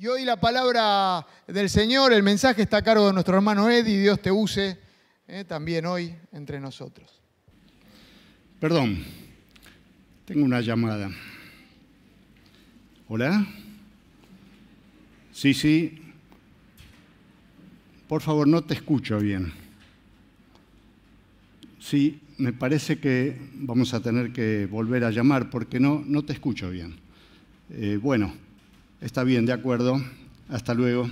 Y hoy la palabra del Señor, el mensaje está a cargo de nuestro hermano Eddie, Dios te use eh, también hoy entre nosotros. Perdón, tengo una llamada. ¿Hola? Sí, sí. Por favor, no te escucho bien. Sí, me parece que vamos a tener que volver a llamar porque no, no te escucho bien. Eh, bueno, está bien, de acuerdo. Hasta luego.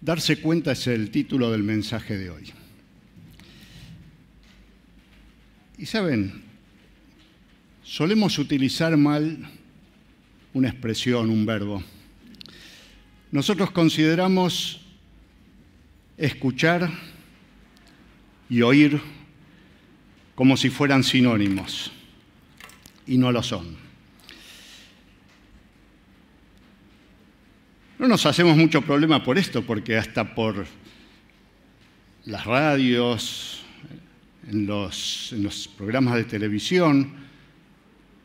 Darse cuenta es el título del mensaje de hoy. Y saben, solemos utilizar mal una expresión, un verbo. Nosotros consideramos escuchar y oír como si fueran sinónimos, y no lo son. No nos hacemos mucho problema por esto, porque hasta por las radios, en los, programas de televisión,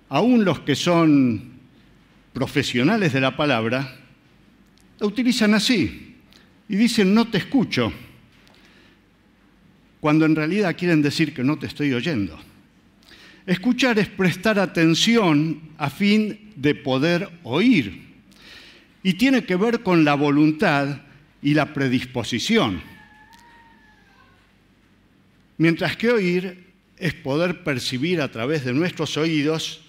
aún los que son profesionales de la palabra, la utilizan así y dicen no te escucho, cuando en realidad quieren decir que no te estoy oyendo. Escuchar es prestar atención a fin de poder oír y tiene que ver con la voluntad y la predisposición. Mientras que oír es poder percibir a través de nuestros oídos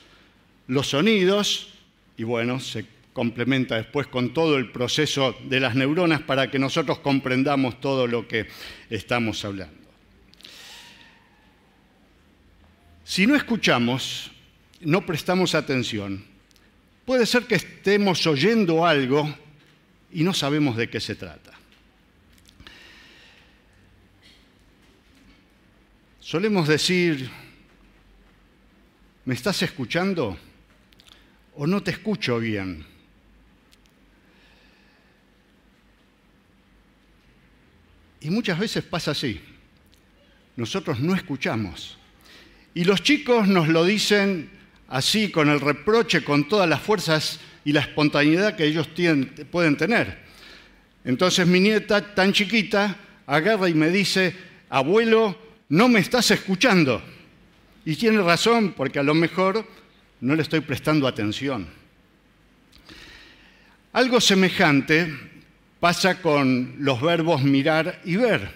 los sonidos y bueno, se complementa después con todo el proceso de las neuronas para que nosotros comprendamos todo lo que estamos hablando. Si no escuchamos, no prestamos atención, puede ser que estemos oyendo algo y no sabemos de qué se trata. Solemos decir, ¿me estás escuchando? ¿O no te escucho bien? Y muchas veces pasa así. Nosotros no escuchamos. Y los chicos nos lo dicen así, con el reproche, con todas las fuerzas y la espontaneidad que ellos pueden tener. Entonces mi nieta, tan chiquita, agarra y me dice, abuelo, no me estás escuchando. Y tiene razón, porque a lo mejor no le estoy prestando atención. Algo semejante pasa con los verbos mirar y ver.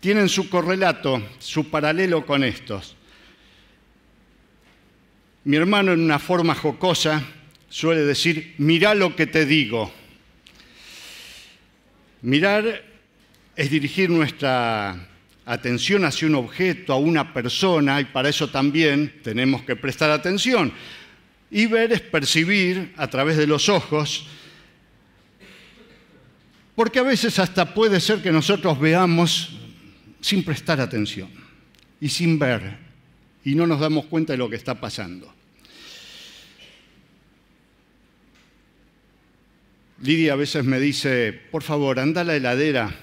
Tienen su correlato, su paralelo con estos. Mi hermano en una forma jocosa suele decir, mira lo que te digo. Mirar es dirigir nuestra atención hacia un objeto, a una persona, y para eso también tenemos que prestar atención. Y ver es percibir a través de los ojos, porque a veces hasta puede ser que nosotros veamos sin prestar atención y sin ver, y no nos damos cuenta de lo que está pasando. Lidia a veces me dice, por favor, anda a la heladera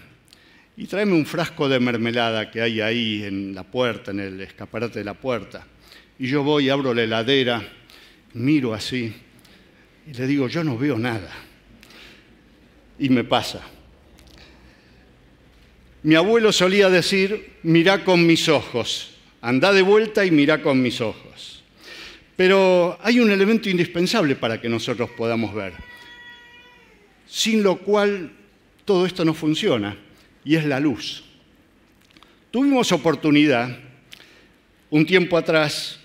y tráeme un frasco de mermelada que hay ahí en la puerta, en el escaparate de la puerta. Y yo voy, abro la heladera, miro así y le digo, yo no veo nada. Y me pasa. Mi abuelo solía decir, mira con mis ojos, anda de vuelta y mira con mis ojos. Pero hay un elemento indispensable para que nosotros podamos ver, sin lo cual todo esto no funciona y es la luz. Tuvimos oportunidad un tiempo atrás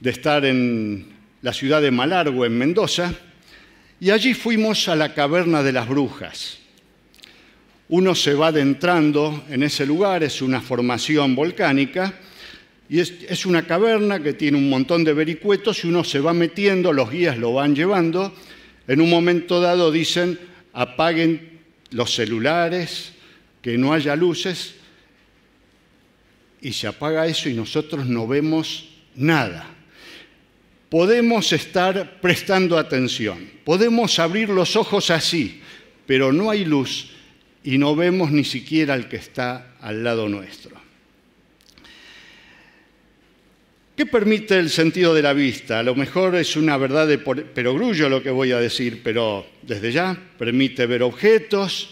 de estar en la ciudad de Malargo, en Mendoza, y allí fuimos a la caverna de las brujas. Uno se va adentrando en ese lugar, es una formación volcánica, y es, es, una caverna que tiene un montón de vericuetos y uno se va metiendo, los guías lo van llevando. En un momento dado dicen, apaguen los celulares, que no haya luces, y se apaga eso y nosotros no vemos nada. Podemos estar prestando atención, podemos abrir los ojos así, pero no hay luz y no vemos ni siquiera al que está al lado nuestro. ¿Qué permite el sentido de la vista? A lo mejor es una verdad de perogrullo lo que voy a decir, pero desde ya permite ver objetos,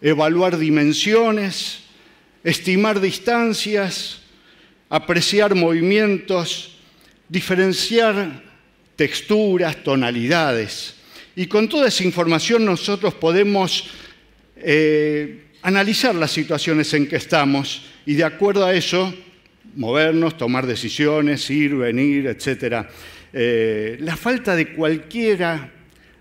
evaluar dimensiones, estimar distancias, apreciar movimientos, diferenciar texturas, tonalidades. Y con toda esa información nosotros podemos eh, analizar las situaciones en que estamos y de acuerdo a eso movernos, tomar decisiones, ir, venir, etc. Eh, la falta de cualquiera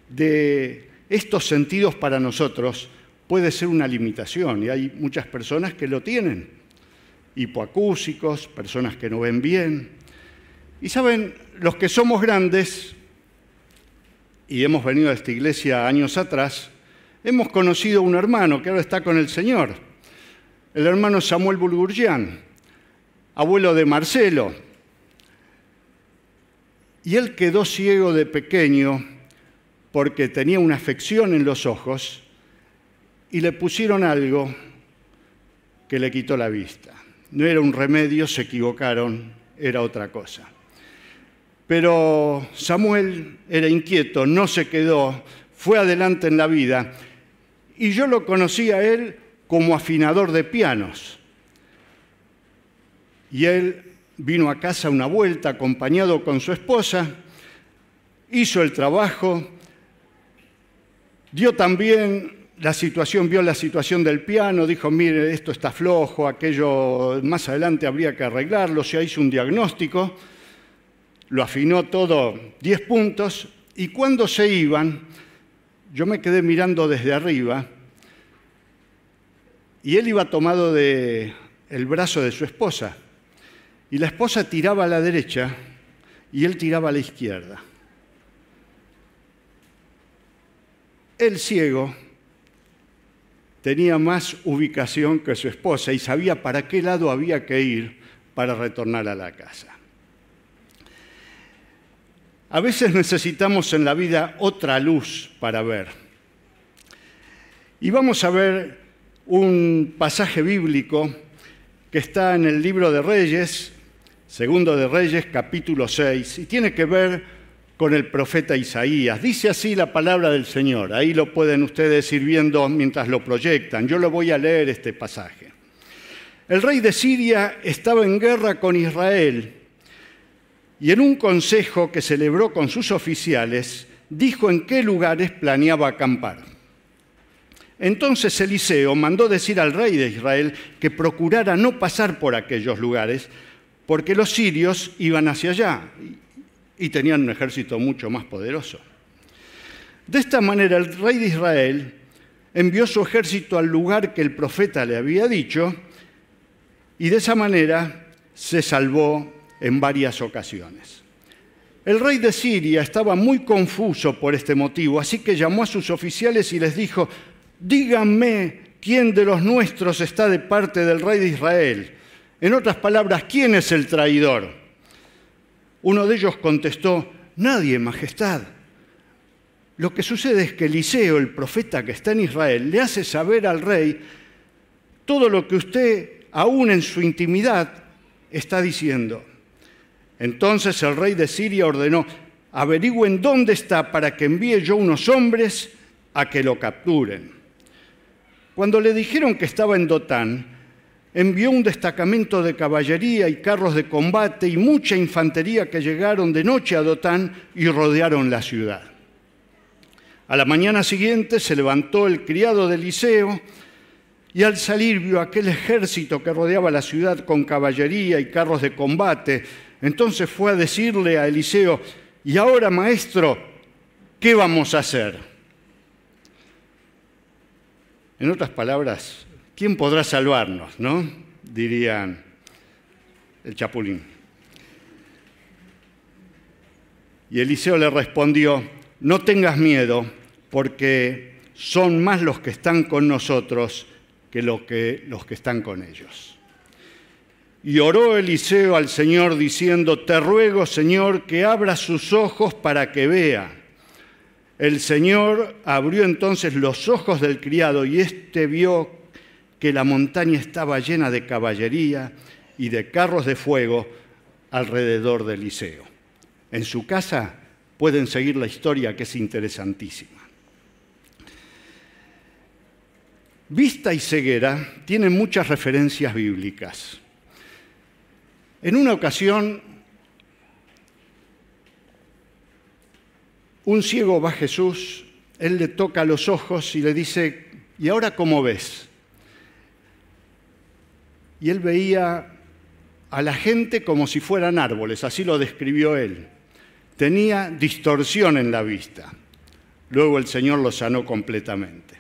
de estos sentidos para nosotros puede ser una limitación y hay muchas personas que lo tienen. Hipoacúsicos, personas que no ven bien. Y saben, los que somos grandes y hemos venido a esta iglesia años atrás, hemos conocido a un hermano que ahora está con el Señor, el hermano Samuel Bulgurgian abuelo de Marcelo. Y él quedó ciego de pequeño porque tenía una afección en los ojos y le pusieron algo que le quitó la vista. No era un remedio, se equivocaron, era otra cosa. Pero Samuel era inquieto, no se quedó, fue adelante en la vida y yo lo conocí a él como afinador de pianos. Y él vino a casa una vuelta acompañado con su esposa, hizo el trabajo, dio también la situación, vio la situación del piano, dijo, mire, esto está flojo, aquello más adelante habría que arreglarlo, se hizo un diagnóstico, lo afinó todo 10 puntos y cuando se iban, yo me quedé mirando desde arriba y él iba tomado del el brazo de su esposa. Y la esposa tiraba a la derecha y él tiraba a la izquierda. El ciego tenía más ubicación que su esposa y sabía para qué lado había que ir para retornar a la casa. A veces necesitamos en la vida otra luz para ver. Y vamos a ver un pasaje bíblico que está en el libro de Reyes, Segundo de Reyes, capítulo 6, y tiene que ver con el profeta Isaías. Dice así la palabra del Señor. Ahí lo pueden ustedes ir viendo mientras lo proyectan. Yo lo voy a leer este pasaje. El rey de Siria estaba en guerra con Israel y en un consejo que celebró con sus oficiales dijo en qué lugares planeaba acampar. Entonces Eliseo mandó decir al rey de Israel que procurara no pasar por aquellos lugares, porque los sirios iban hacia allá y tenían un ejército mucho más poderoso. De esta manera el rey de Israel envió su ejército al lugar que el profeta le había dicho y de esa manera se salvó en varias ocasiones. El rey de Siria estaba muy confuso por este motivo, así que llamó a sus oficiales y les dijo, díganme quién de los nuestros está de parte del rey de Israel en otras palabras, ¿quién es el traidor? Uno de ellos contestó, nadie, Majestad. Lo que sucede es que Eliseo, el profeta que está en Israel, le hace saber al rey todo lo que usted, aún en su intimidad, está diciendo. Entonces el rey de Siria ordenó, averigüen dónde está para que envíe yo unos hombres a que lo capturen. Cuando le dijeron que estaba en Dotán, envió un destacamento de caballería y carros de combate y mucha infantería que llegaron de noche a Dotán y rodearon la ciudad. A la mañana siguiente se levantó el criado de Eliseo y al salir vio aquel ejército que rodeaba la ciudad con caballería y carros de combate. Entonces fue a decirle a Eliseo, y ahora maestro, ¿qué vamos a hacer? En otras palabras, ¿quién podrá salvarnos? ¿No? Dirían el chapulín. Y Eliseo le respondió, no tengas miedo, porque son más los que están con nosotros que, los que están con ellos. Y oró Eliseo al Señor diciendo, te ruego, Señor, que abra sus ojos para que vea. El Señor abrió entonces los ojos del criado y éste vio que la montaña estaba llena de caballería y de carros de fuego alrededor del liceo. En su casa pueden seguir la historia que es interesantísima. Vista y ceguera tienen muchas referencias bíblicas. En una ocasión, un ciego va a Jesús, él le toca los ojos y le dice, ¿y ahora cómo ves? Y él veía a la gente como si fueran árboles, así lo describió él. Tenía distorsión en la vista. Luego el Señor lo sanó completamente.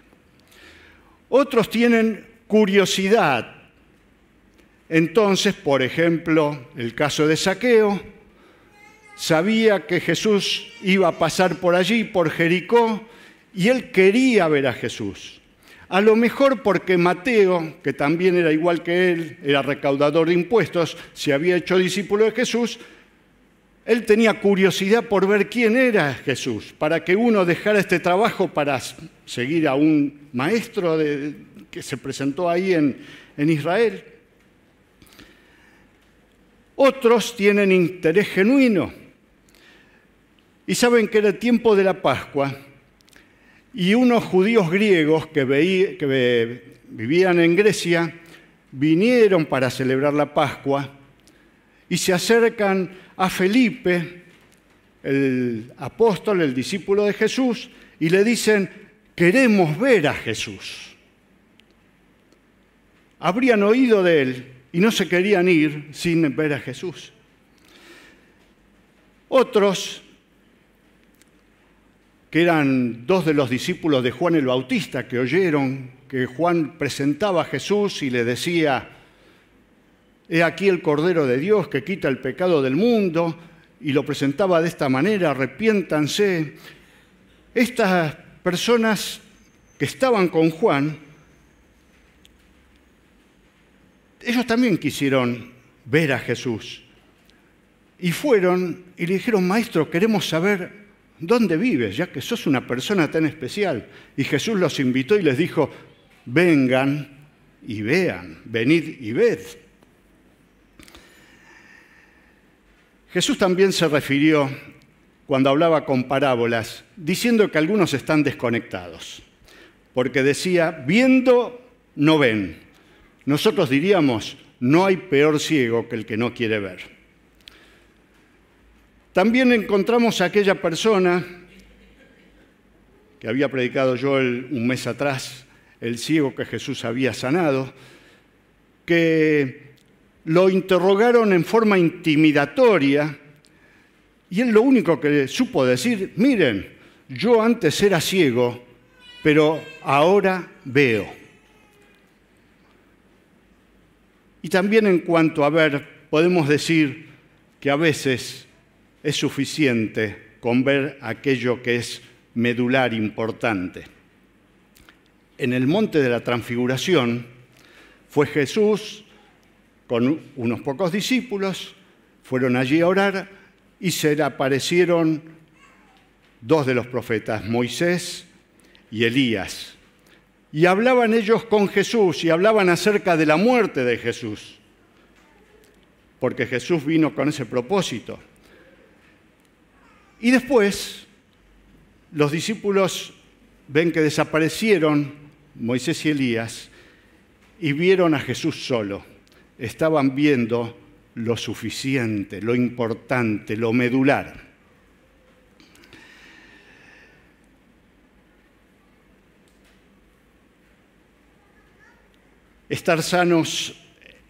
Otros tienen curiosidad. Entonces, por ejemplo, el caso de Saqueo, sabía que Jesús iba a pasar por allí, por Jericó, y él quería ver a Jesús. A lo mejor porque Mateo, que también era igual que él, era recaudador de impuestos, se había hecho discípulo de Jesús, él tenía curiosidad por ver quién era Jesús, para que uno dejara este trabajo para seguir a un maestro que se presentó ahí en, en Israel. Otros tienen interés genuino y saben que era tiempo de la Pascua y unos judíos griegos que, vivían en Grecia vinieron para celebrar la Pascua y se acercan a Felipe, el apóstol, el discípulo de Jesús, y le dicen, queremos ver a Jesús. Habrían oído de él y no se querían ir sin ver a Jesús. Otros, que eran dos de los discípulos de Juan el Bautista, que oyeron que Juan presentaba a Jesús y le decía, He aquí el Cordero de Dios que quita el pecado del mundo y lo presentaba de esta manera, arrepiéntanse. Estas personas que estaban con Juan, ellos también quisieron ver a Jesús. Y fueron y le dijeron, maestro, queremos saber dónde vives, ya que sos una persona tan especial. Y Jesús los invitó y les dijo, vengan y vean, venid y ved. Jesús también se refirió, cuando hablaba con parábolas, diciendo que algunos están desconectados, porque decía, viendo, no ven. Nosotros diríamos, no hay peor ciego que el que no quiere ver. También encontramos a aquella persona que había predicado yo un mes atrás, el ciego que Jesús había sanado, que lo interrogaron en forma intimidatoria y él lo único que supo decir, miren, yo antes era ciego, pero ahora veo. Y también en cuanto a ver, podemos decir que a veces es suficiente con ver aquello que es medular importante. En el monte de la transfiguración fue Jesús con unos pocos discípulos, fueron allí a orar y se le aparecieron dos de los profetas, Moisés y Elías. Y hablaban ellos con Jesús y hablaban acerca de la muerte de Jesús, porque Jesús vino con ese propósito. Y después los discípulos ven que desaparecieron Moisés y Elías y vieron a Jesús solo estaban viendo lo suficiente, lo importante, lo medular. Estar sanos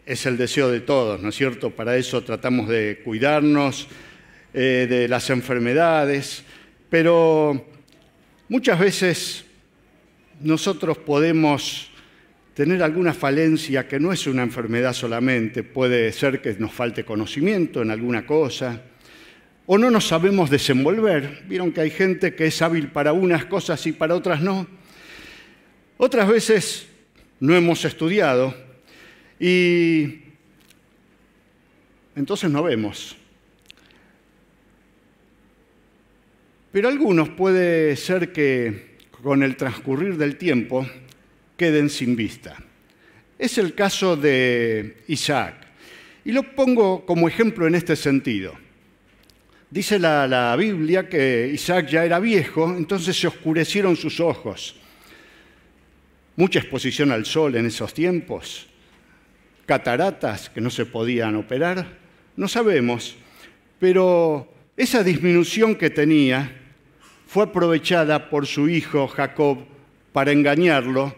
es el deseo de todos, ¿no es cierto? Para eso tratamos de cuidarnos eh, de las enfermedades, pero muchas veces nosotros podemos tener alguna falencia que no es una enfermedad solamente, puede ser que nos falte conocimiento en alguna cosa, o no nos sabemos desenvolver. Vieron que hay gente que es hábil para unas cosas y para otras no. Otras veces no hemos estudiado y entonces no vemos. Pero algunos puede ser que con el transcurrir del tiempo queden sin vista. Es el caso de Isaac. Y lo pongo como ejemplo en este sentido. Dice la, la, Biblia que Isaac ya era viejo, entonces se oscurecieron sus ojos. Mucha exposición al sol en esos tiempos, cataratas que no se podían operar, no sabemos, pero esa disminución que tenía fue aprovechada por su hijo Jacob para engañarlo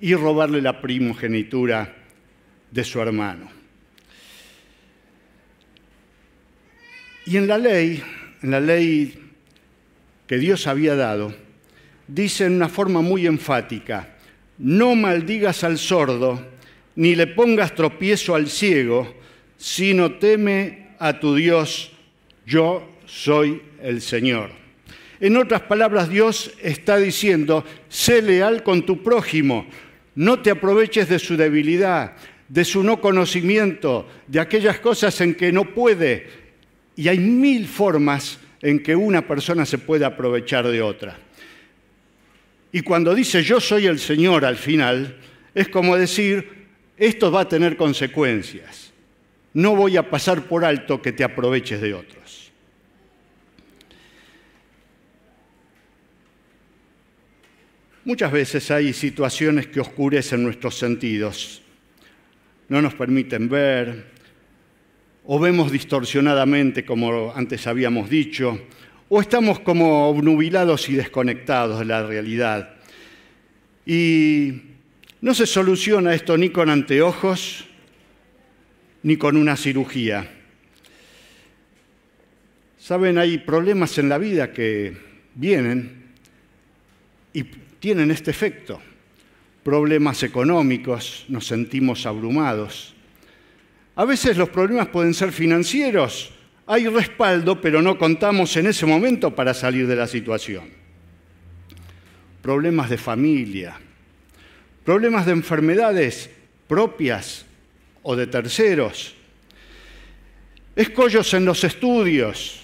y robarle la primogenitura de su hermano. Y en la ley, en la ley que Dios había dado, dice en una forma muy enfática, no maldigas al sordo, ni le pongas tropiezo al ciego, sino teme a tu Dios, yo soy el Señor. En otras palabras, Dios está diciendo, sé leal con tu prójimo, no te aproveches de su debilidad, de su no conocimiento, de aquellas cosas en que no puede. Y hay mil formas en que una persona se puede aprovechar de otra. Y cuando dice yo soy el Señor al final, es como decir, esto va a tener consecuencias. No voy a pasar por alto que te aproveches de otros. Muchas veces hay situaciones que oscurecen nuestros sentidos, no nos permiten ver, o vemos distorsionadamente, como antes habíamos dicho, o estamos como obnubilados y desconectados de la realidad. Y no se soluciona esto ni con anteojos ni con una cirugía. Saben, hay problemas en la vida que vienen y tienen este efecto. Problemas económicos, nos sentimos abrumados. A veces los problemas pueden ser financieros, hay respaldo, pero no contamos en ese momento para salir de la situación. Problemas de familia, problemas de enfermedades propias o de terceros, escollos en los estudios,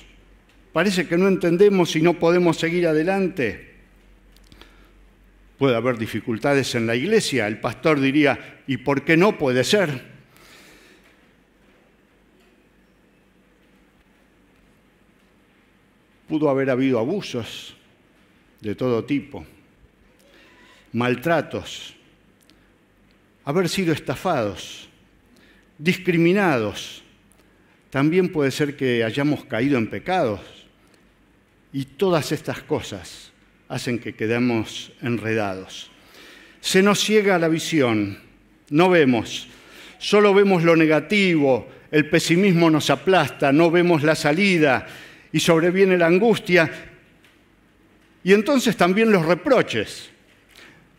parece que no entendemos y no podemos seguir adelante. Puede haber dificultades en la iglesia, el pastor diría, ¿y por qué no puede ser? Pudo haber habido abusos de todo tipo, maltratos, haber sido estafados, discriminados. También puede ser que hayamos caído en pecados. Y todas estas cosas hacen que quedemos enredados. Se nos ciega la visión, no vemos, solo vemos lo negativo, el pesimismo nos aplasta, no vemos la salida, y sobreviene la angustia y entonces también los reproches.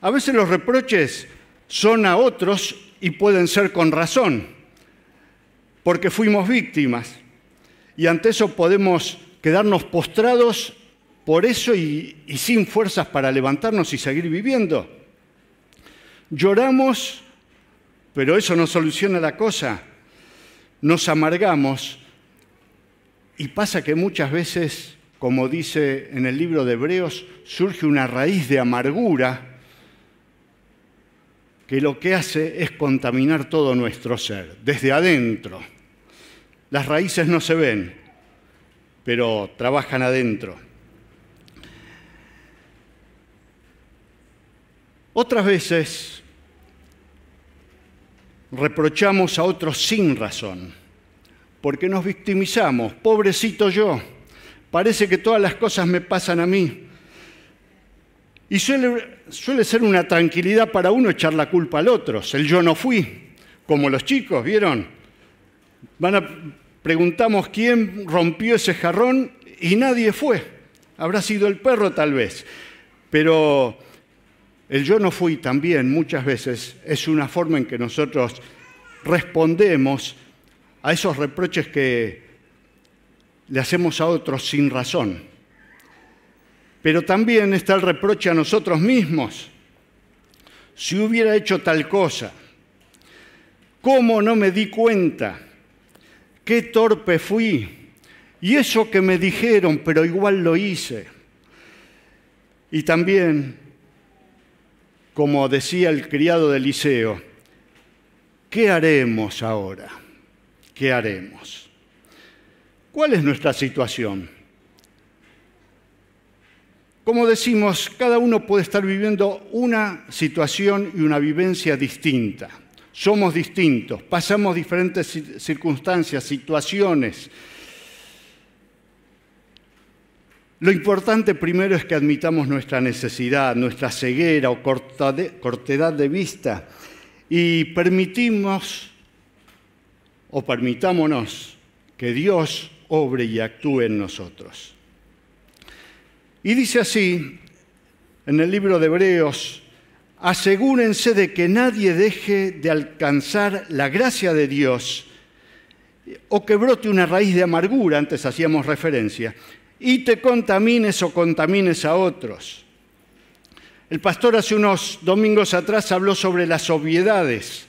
A veces los reproches son a otros y pueden ser con razón, porque fuimos víctimas. Y ante eso podemos quedarnos postrados por eso y, sin fuerzas para levantarnos y seguir viviendo. Lloramos, pero eso no soluciona la cosa. Nos amargamos y pasa que muchas veces, como dice en el libro de Hebreos, surge una raíz de amargura que lo que hace es contaminar todo nuestro ser, desde adentro. Las raíces no se ven, pero trabajan adentro. Otras veces reprochamos a otros sin razón porque nos victimizamos. Pobrecito yo, parece que todas las cosas me pasan a mí. Y suele, ser una tranquilidad para uno echar la culpa al otro. El yo no fui, como los chicos, ¿vieron? Van a, preguntamos quién rompió ese jarrón y nadie fue. Habrá sido el perro tal vez. Pero el yo no fui también muchas veces es una forma en que nosotros respondemos a esos reproches que le hacemos a otros sin razón. Pero también está el reproche a nosotros mismos. Si hubiera hecho tal cosa, ¿cómo no me di cuenta? ¿Qué torpe fui? Y eso que me dijeron, pero igual lo hice. Y también, como decía el criado de Eliseo, ¿qué haremos ahora? ¿qué haremos? ¿Cuál es nuestra situación? Como decimos, cada uno puede estar viviendo una situación y una vivencia distinta. Somos distintos, pasamos diferentes circunstancias, situaciones. Lo importante primero es que admitamos nuestra necesidad, nuestra ceguera o cortedad de vista y permitimos o permitámonos que Dios obre y actúe en nosotros. Y dice así en el libro de Hebreos, asegúrense de que nadie deje de alcanzar la gracia de Dios o que brote una raíz de amargura, antes hacíamos referencia, y te contamines o contamines a otros. El pastor hace unos domingos atrás habló sobre las obviedades,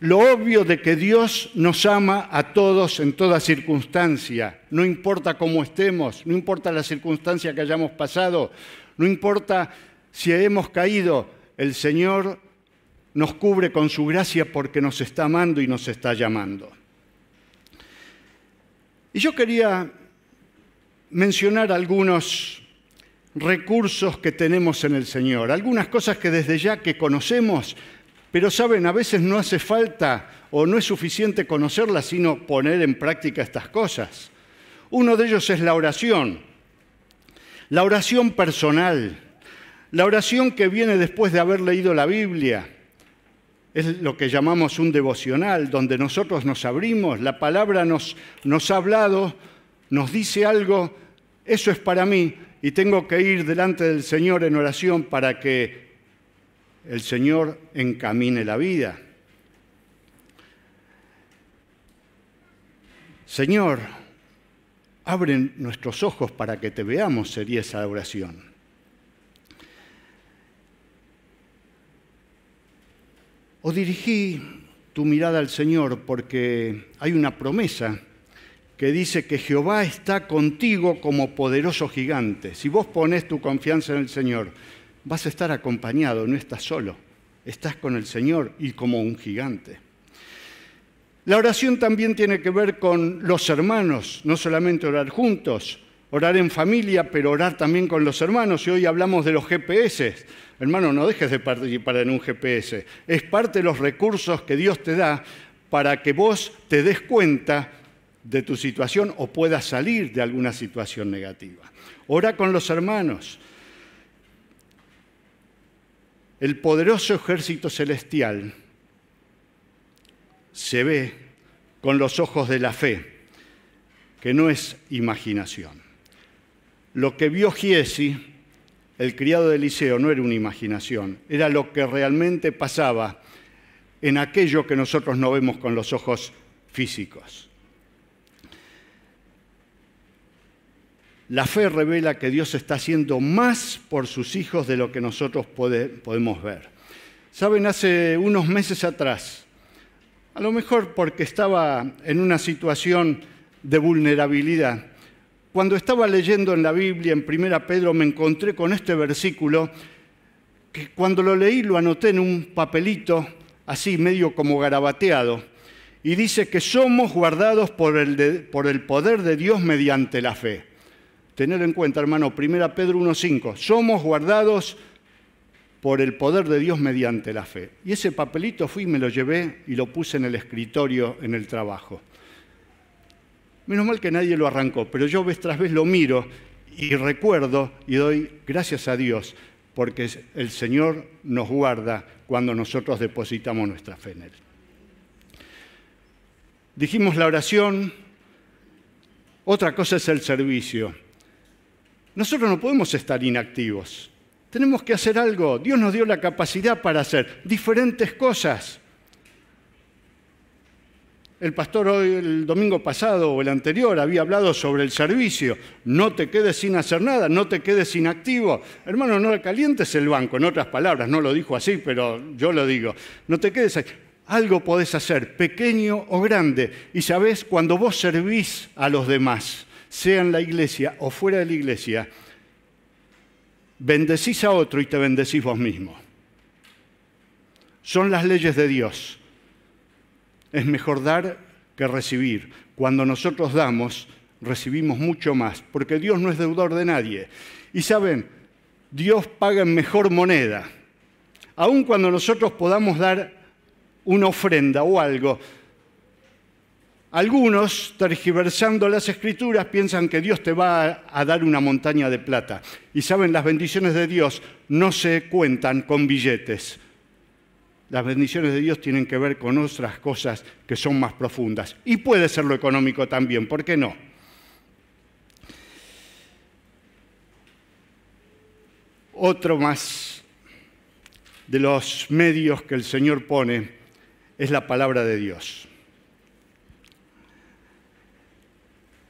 lo obvio de que Dios nos ama a todos en toda circunstancia, no importa cómo estemos, no importa la circunstancia que hayamos pasado, no importa si hemos caído, el Señor nos cubre con su gracia porque nos está amando y nos está llamando. Y yo quería mencionar algunos recursos que tenemos en el Señor, algunas cosas que desde ya que conocemos, pero saben, a veces no hace falta o no es suficiente conocerlas, sino poner en práctica estas cosas. Uno de ellos es la oración, la oración personal, la oración que viene después de haber leído la Biblia. Es lo que llamamos un devocional, donde nosotros nos abrimos, la palabra nos, nos ha hablado, nos dice algo, eso es para mí y tengo que ir delante del Señor en oración para que el Señor encamine la vida. Señor, abre nuestros ojos para que te veamos, sería esa oración. O dirigí tu mirada al Señor porque hay una promesa que dice que Jehová está contigo como poderoso gigante. Si vos pones tu confianza en el Señor, vas a estar acompañado, no estás solo, estás con el Señor y como un gigante. La oración también tiene que ver con los hermanos, no solamente orar juntos, orar en familia, pero orar también con los hermanos. Y hoy hablamos de los GPS. Hermano, no dejes de participar en un GPS. Es parte de los recursos que Dios te da para que vos te des cuenta de tu situación o puedas salir de alguna situación negativa. Ora con los hermanos. El poderoso ejército celestial se ve con los ojos de la fe, que no es imaginación. Lo que vio Giesi, el criado de Eliseo, no era una imaginación, era lo que realmente pasaba en aquello que nosotros no vemos con los ojos físicos. La fe revela que Dios está haciendo más por sus hijos de lo que nosotros podemos ver. Saben, hace unos meses atrás, a lo mejor porque estaba en una situación de vulnerabilidad, cuando estaba leyendo en la Biblia, en 1 Pedro, me encontré con este versículo que cuando lo leí lo anoté en un papelito, así medio como garabateado, y dice que somos guardados por el, por el poder de Dios mediante la fe. Tener en cuenta, hermano, 1 Pedro 1.5, somos guardados por el poder de Dios mediante la fe. Y ese papelito fui me lo llevé y lo puse en el escritorio en el trabajo. Menos mal que nadie lo arrancó, pero yo vez tras vez lo miro y recuerdo y doy gracias a Dios porque el Señor nos guarda cuando nosotros depositamos nuestra fe en Él. Dijimos la oración, otra cosa es el servicio. Nosotros no podemos estar inactivos. Tenemos que hacer algo. Dios nos dio la capacidad para hacer diferentes cosas. El pastor hoy, el domingo pasado o el anterior, había hablado sobre el servicio. No te quedes sin hacer nada, no te quedes inactivo. Hermano, no calientes el banco, en otras palabras, no lo dijo así, pero yo lo digo. No te quedes ahí. Algo podés hacer, pequeño o grande. Y sabés, cuando vos servís a los demás, sea en la iglesia o fuera de la iglesia, bendecís a otro y te bendecís vos mismo. Son las leyes de Dios. Es mejor dar que recibir. Cuando nosotros damos, recibimos mucho más, porque Dios no es deudor de nadie. Y saben, Dios paga en mejor moneda. Aun cuando nosotros podamos dar una ofrenda o algo, algunos, tergiversando las escrituras, piensan que Dios te va a dar una montaña de plata. Y saben, las bendiciones de Dios no se cuentan con billetes. Las bendiciones de Dios tienen que ver con otras cosas que son más profundas. Y puede ser lo económico también, ¿por qué no? Otro más de los medios que el Señor pone es la palabra de Dios.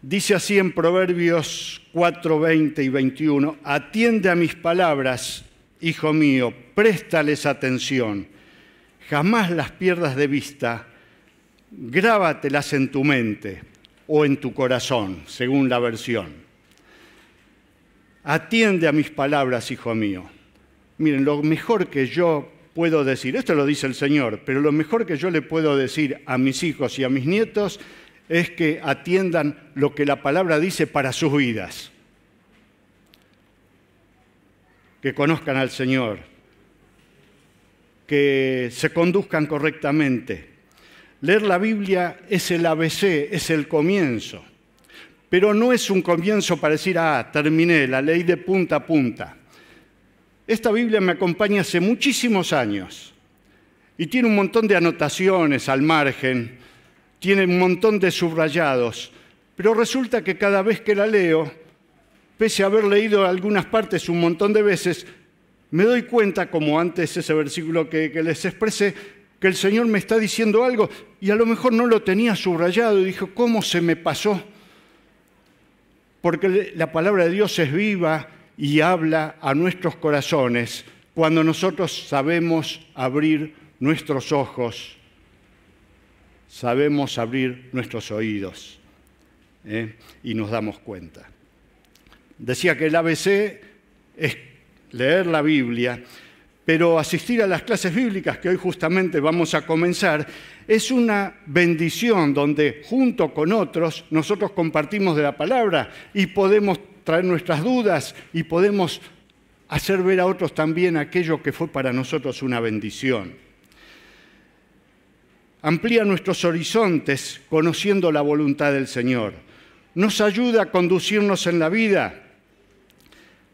Dice así en Proverbios 4, 20 y 21, atiende a mis palabras, hijo mío, préstales atención, jamás las pierdas de vista, grábatelas en tu mente o en tu corazón, según la versión. Atiende a mis palabras, hijo mío. Miren, lo mejor que yo puedo decir, esto lo dice el Señor, pero lo mejor que yo le puedo decir a mis hijos y a mis nietos es que atiendan lo que la palabra dice para sus vidas. Que conozcan al Señor, que se conduzcan correctamente. Leer la Biblia es el ABC, es el comienzo, pero no es un comienzo para decir, ah, terminé, la ley de punta a punta. Esta Biblia me acompaña hace muchísimos años y tiene un montón de anotaciones al margen tiene un montón de subrayados, pero resulta que cada vez que la leo, pese a haber leído algunas partes un montón de veces, me doy cuenta, como antes ese versículo que, les expresé, que el Señor me está diciendo algo y a lo mejor no lo tenía subrayado y dijo, ¿cómo se me pasó? Porque la palabra de Dios es viva y habla a nuestros corazones cuando nosotros sabemos abrir nuestros ojos sabemos abrir nuestros oídos ¿eh? y nos damos cuenta. Decía que el ABC es leer la Biblia, pero asistir a las clases bíblicas que hoy justamente vamos a comenzar es una bendición donde junto con otros nosotros compartimos de la palabra y podemos traer nuestras dudas y podemos hacer ver a otros también aquello que fue para nosotros una bendición amplía nuestros horizontes conociendo la voluntad del Señor. Nos ayuda a conducirnos en la vida.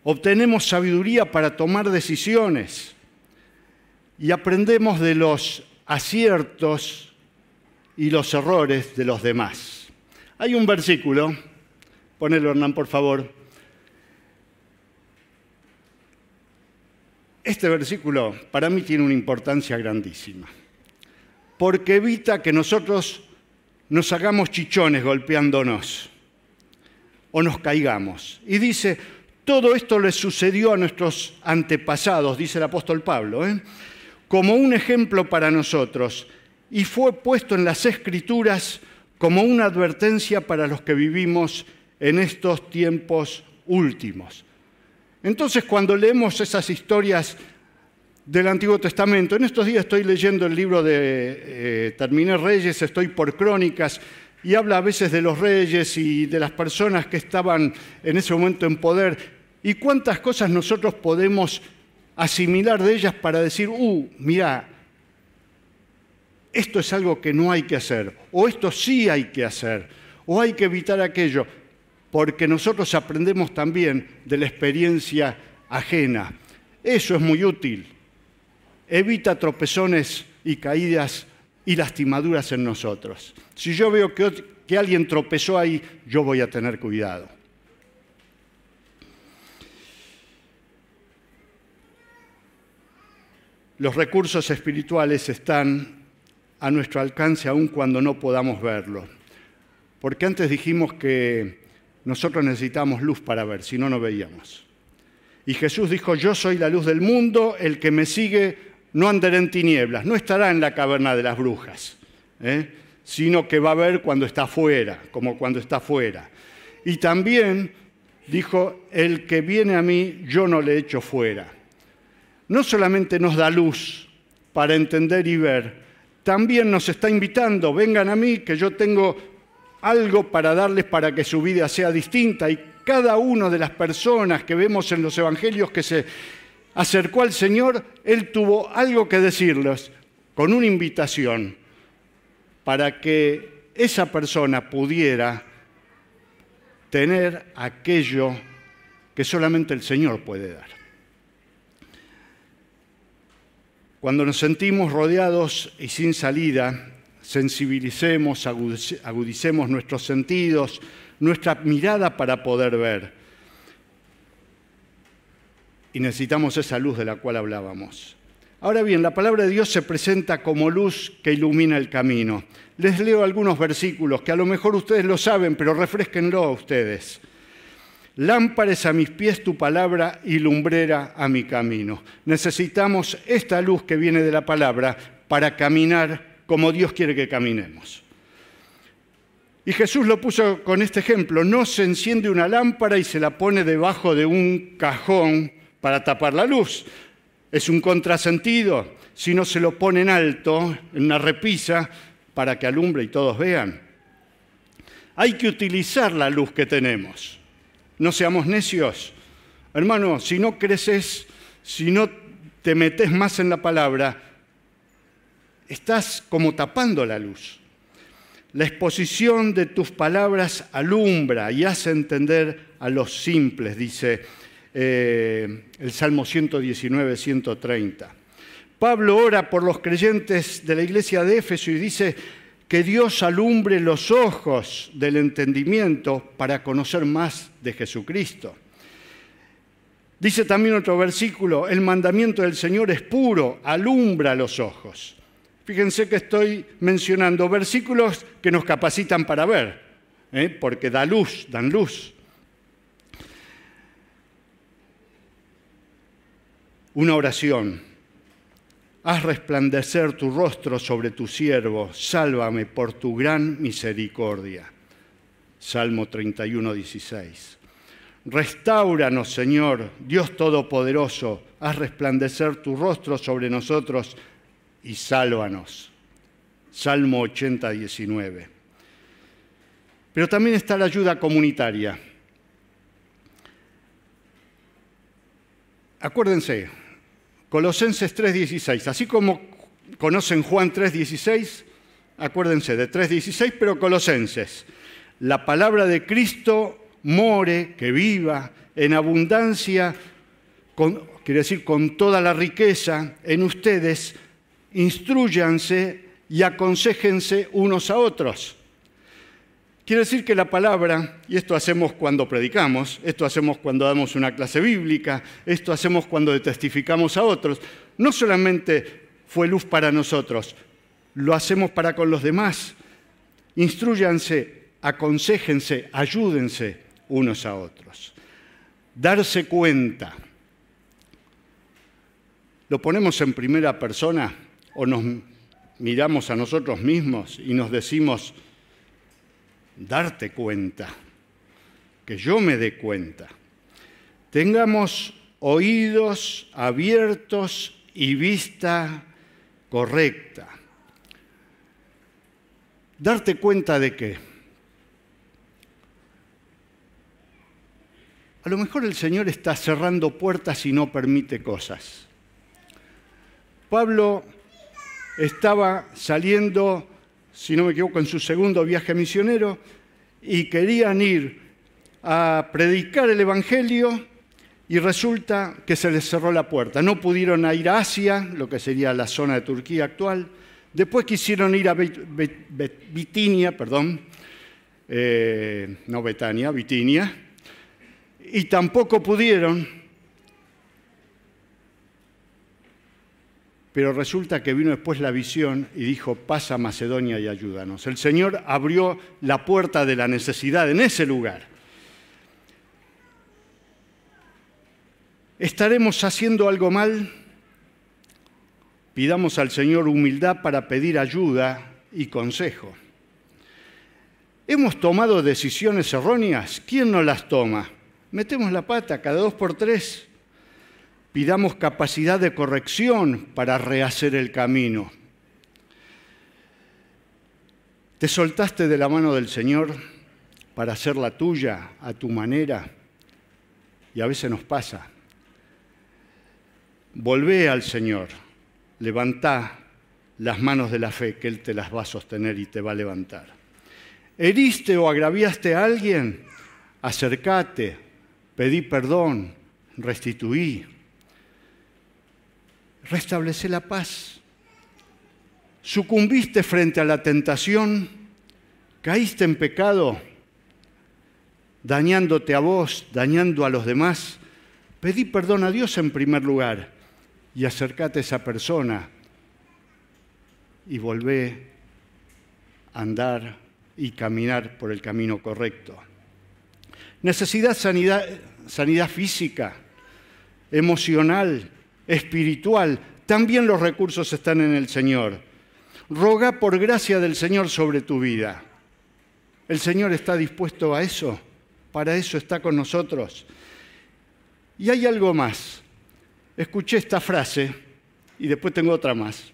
Obtenemos sabiduría para tomar decisiones y aprendemos de los aciertos y los errores de los demás. Hay un versículo, ponelo Hernán por favor. Este versículo para mí tiene una importancia grandísima porque evita que nosotros nos hagamos chichones golpeándonos o nos caigamos. Y dice, todo esto le sucedió a nuestros antepasados, dice el apóstol Pablo, ¿eh? como un ejemplo para nosotros y fue puesto en las escrituras como una advertencia para los que vivimos en estos tiempos últimos. Entonces, cuando leemos esas historias del Antiguo Testamento. En estos días estoy leyendo el libro de eh, Terminé Reyes, estoy por crónicas, y habla a veces de los reyes y de las personas que estaban en ese momento en poder, y cuántas cosas nosotros podemos asimilar de ellas para decir, uh, mira, esto es algo que no hay que hacer, o esto sí hay que hacer, o hay que evitar aquello, porque nosotros aprendemos también de la experiencia ajena. Eso es muy útil evita tropezones y caídas y lastimaduras en nosotros. Si yo veo que, alguien tropezó ahí, yo voy a tener cuidado. Los recursos espirituales están a nuestro alcance aun cuando no podamos verlo. Porque antes dijimos que nosotros necesitamos luz para ver, si no, no veíamos. Y Jesús dijo, yo soy la luz del mundo, el que me sigue no andará en tinieblas, no estará en la caverna de las brujas, ¿eh? sino que va a ver cuando está fuera, como cuando está fuera. Y también dijo, el que viene a mí, yo no le echo fuera. No solamente nos da luz para entender y ver, también nos está invitando, vengan a mí, que yo tengo algo para darles para que su vida sea distinta. Y cada una de las personas que vemos en los evangelios que se acercó al Señor, Él tuvo algo que decirles con una invitación para que esa persona pudiera tener aquello que solamente el Señor puede dar. Cuando nos sentimos rodeados y sin salida, sensibilicemos, agudicemos nuestros sentidos, nuestra mirada para poder ver. Y necesitamos esa luz de la cual hablábamos. Ahora bien, la palabra de Dios se presenta como luz que ilumina el camino. Les leo algunos versículos que a lo mejor ustedes lo saben, pero refresquenlo a ustedes. Lámpara a mis pies tu palabra y lumbrera a mi camino. Necesitamos esta luz que viene de la palabra para caminar como Dios quiere que caminemos. Y Jesús lo puso con este ejemplo. No se enciende una lámpara y se la pone debajo de un cajón para tapar la luz. Es un contrasentido. Si no se lo pone en alto, en una repisa, para que alumbre y todos vean. Hay que utilizar la luz que tenemos no seamos necios. Hermano, si no creces, si no te metes más en la palabra, estás como tapando la luz. La exposición de tus palabras alumbra y hace entender a los simples, dice eh, el Salmo 119, 130. Pablo ora por los creyentes de la iglesia de Éfeso y dice, que Dios alumbre los ojos del entendimiento para conocer más de Jesucristo. Dice también otro versículo, el mandamiento del Señor es puro, alumbra los ojos. Fíjense que estoy mencionando versículos que nos capacitan para ver, ¿eh? porque da luz, dan luz. Una oración Haz resplandecer tu rostro sobre tu siervo, sálvame por tu gran misericordia. Salmo 31, 16. Restauranos, Señor, Dios Todopoderoso, haz resplandecer tu rostro sobre nosotros y sálvanos. Salmo 80, 19. Pero también está la ayuda comunitaria. Acuérdense, Colosenses 3.16. Así como conocen Juan 3.16, acuérdense de 3.16, pero Colosenses. La palabra de Cristo more, que viva en abundancia, quiere decir con toda la riqueza en ustedes, instruyanse y aconsejense unos a otros. Quiere decir que la palabra, y esto hacemos cuando predicamos, esto hacemos cuando damos una clase bíblica, esto hacemos cuando testificamos a otros, no solamente fue luz para nosotros, lo hacemos para con los demás. Instruyanse, aconsejense, ayúdense unos a otros. Darse cuenta. ¿Lo ponemos en primera persona o nos miramos a nosotros mismos y nos decimos, darte cuenta, que yo me dé cuenta. Tengamos oídos abiertos y vista correcta. Darte cuenta de qué. A lo mejor el Señor está cerrando puertas y no permite cosas. Pablo estaba saliendo si no me equivoco, en su segundo viaje misionero, y querían ir a predicar el Evangelio y resulta que se les cerró la puerta. No pudieron ir a Asia, lo que sería la zona de Turquía actual. Después quisieron ir a Bitinia, perdón, eh, no Betania, Bitinia, y tampoco pudieron Pero resulta que vino después la visión y dijo, pasa Macedonia y ayúdanos. El Señor abrió la puerta de la necesidad en ese lugar. ¿Estaremos haciendo algo mal? Pidamos al Señor humildad para pedir ayuda y consejo. ¿Hemos tomado decisiones erróneas? ¿Quién no las toma? Metemos la pata cada dos por tres Pidamos capacidad de corrección para rehacer el camino. ¿Te soltaste de la mano del Señor para hacerla tuya a tu manera? Y a veces nos pasa. Volvé al Señor, levantá las manos de la fe, que Él te las va a sostener y te va a levantar. ¿Heriste o agraviaste a alguien? Acércate, pedí perdón, restituí, restablecí la paz. ¿Sucumbiste frente a la tentación? ¿Caíste en pecado? dañándote a vos, dañando a los demás, pedí perdón a Dios en primer lugar y acércate a esa persona y volvé a andar y caminar por el camino correcto. Necesidad sanidad, sanidad física, emocional, espiritual. También los recursos están en el Señor. Roga por gracia del Señor sobre tu vida. El Señor está dispuesto a eso. Para eso está con nosotros. Y hay algo más. Escuché esta frase y después tengo otra más.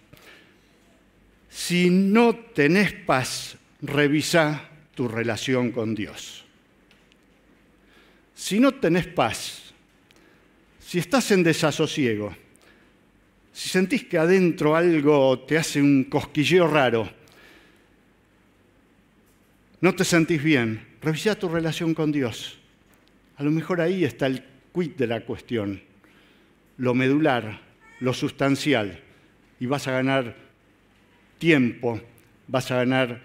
Si no tenés paz, revisa tu relación con Dios. Si no tenés paz, si estás en desasosiego, si sentís que adentro algo te hace un cosquilleo raro, no te sentís bien, revisa tu relación con Dios. A lo mejor ahí está el quid de la cuestión, lo medular, lo sustancial, y vas a ganar tiempo, vas a ganar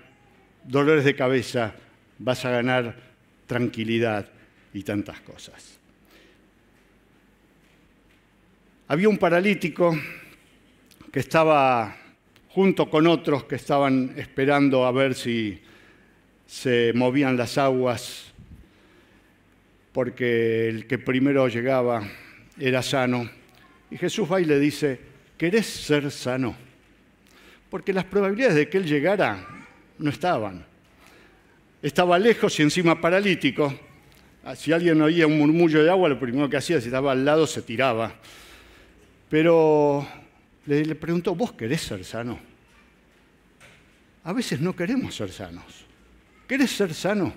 dolores de cabeza, vas a ganar tranquilidad y tantas cosas. Había un paralítico que estaba junto con otros que estaban esperando a ver si se movían las aguas, porque el que primero llegaba era sano. Y Jesús va y le dice, ¿querés ser sano? Porque las probabilidades de que él llegara no estaban. Estaba lejos y encima paralítico. Si alguien oía un murmullo de agua, lo primero que hacía, si estaba al lado, se tiraba. Pero le, preguntó, ¿vos querés ser sano? A veces no queremos ser sanos. ¿Querés ser sano?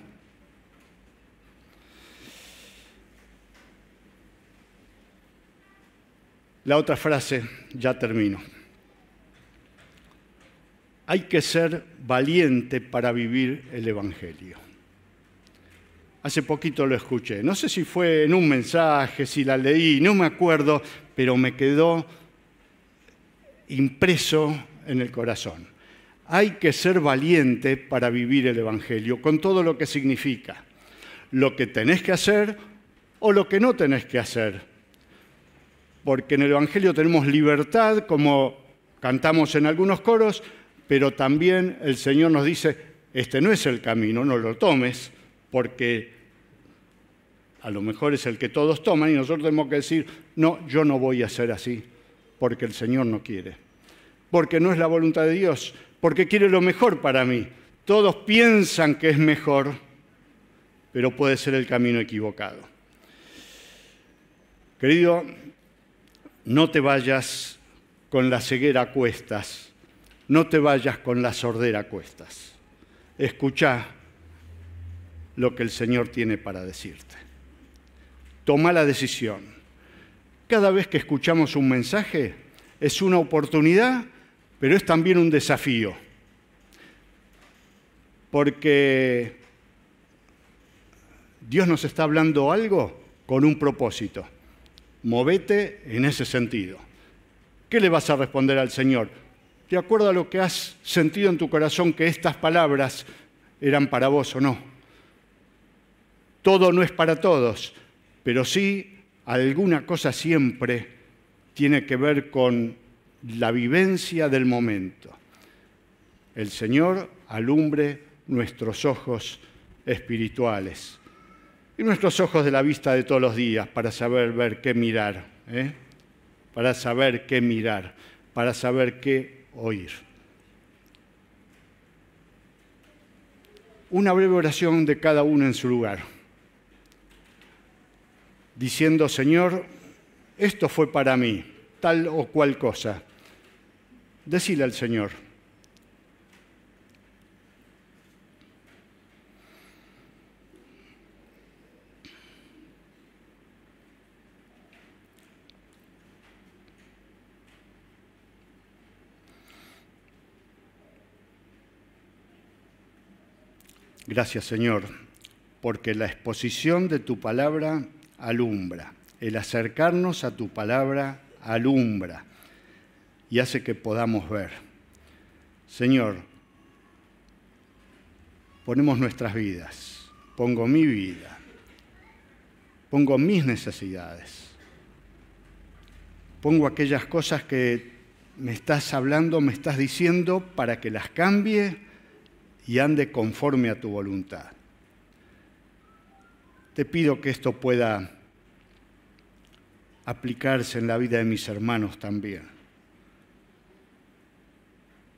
La otra frase, ya termino. Hay que ser valiente para vivir el Evangelio. Hace poquito lo escuché. No sé si fue en un mensaje, si la leí, no me acuerdo, pero me quedó impreso en el corazón. Hay que ser valiente para vivir el Evangelio, con todo lo que significa. Lo que tenés que hacer o lo que no tenés que hacer. Porque en el Evangelio tenemos libertad, como cantamos en algunos coros, pero también el Señor nos dice, este no es el camino, no lo tomes, porque a lo mejor es el que todos toman y nosotros tenemos que decir, no, yo no voy a ser así, porque el Señor no quiere, porque no es la voluntad de Dios, porque quiere lo mejor para mí. Todos piensan que es mejor, pero puede ser el camino equivocado. Querido, no te vayas con la ceguera a cuestas, no te vayas con la sordera a cuestas. Escucha lo que el Señor tiene para decirte. Toma la decisión. Cada vez que escuchamos un mensaje es una oportunidad pero es también un desafío, porque Dios nos está hablando algo con un propósito. Movete en ese sentido. ¿Qué le vas a responder al Señor? De acuerdo a lo que has sentido en tu corazón que estas palabras eran para vos o no. Todo no es para todos, pero sí alguna cosa siempre tiene que ver con la vivencia del momento. El Señor alumbre nuestros ojos espirituales y nuestros ojos de la vista de todos los días para saber ver qué mirar, ¿eh? para saber qué mirar, para saber qué oír. Una breve oración de cada uno en su lugar, diciendo, Señor, esto fue para mí, tal o cual cosa. Decile al Señor. Gracias Señor, porque la exposición de tu palabra alumbra, el acercarnos a tu palabra alumbra y hace que podamos ver. Señor, ponemos nuestras vidas, pongo mi vida, pongo mis necesidades, pongo aquellas cosas que me estás hablando, me estás diciendo para que las cambie y ande conforme a tu voluntad. Te pido que esto pueda aplicarse en la vida de mis hermanos también.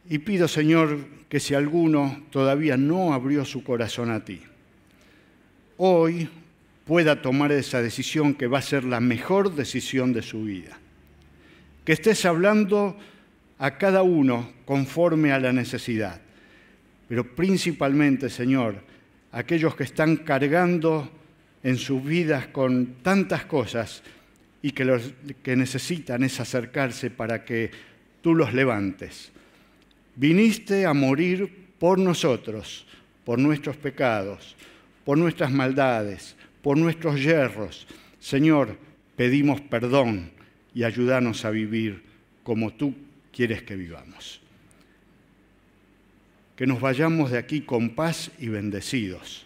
Y pido, Señor, que si alguno todavía no abrió su corazón a ti, hoy pueda tomar esa decisión que va a ser la mejor decisión de su vida. Que estés hablando a cada uno conforme a la necesidad pero principalmente, Señor, aquellos que están cargando en sus vidas con tantas cosas y que, los, que necesitan es acercarse para que tú los levantes. Viniste a morir por nosotros, por nuestros pecados, por nuestras maldades, por nuestros yerros. Señor, pedimos perdón y ayúdanos a vivir como tú quieres que vivamos que nos vayamos de aquí con paz y bendecidos.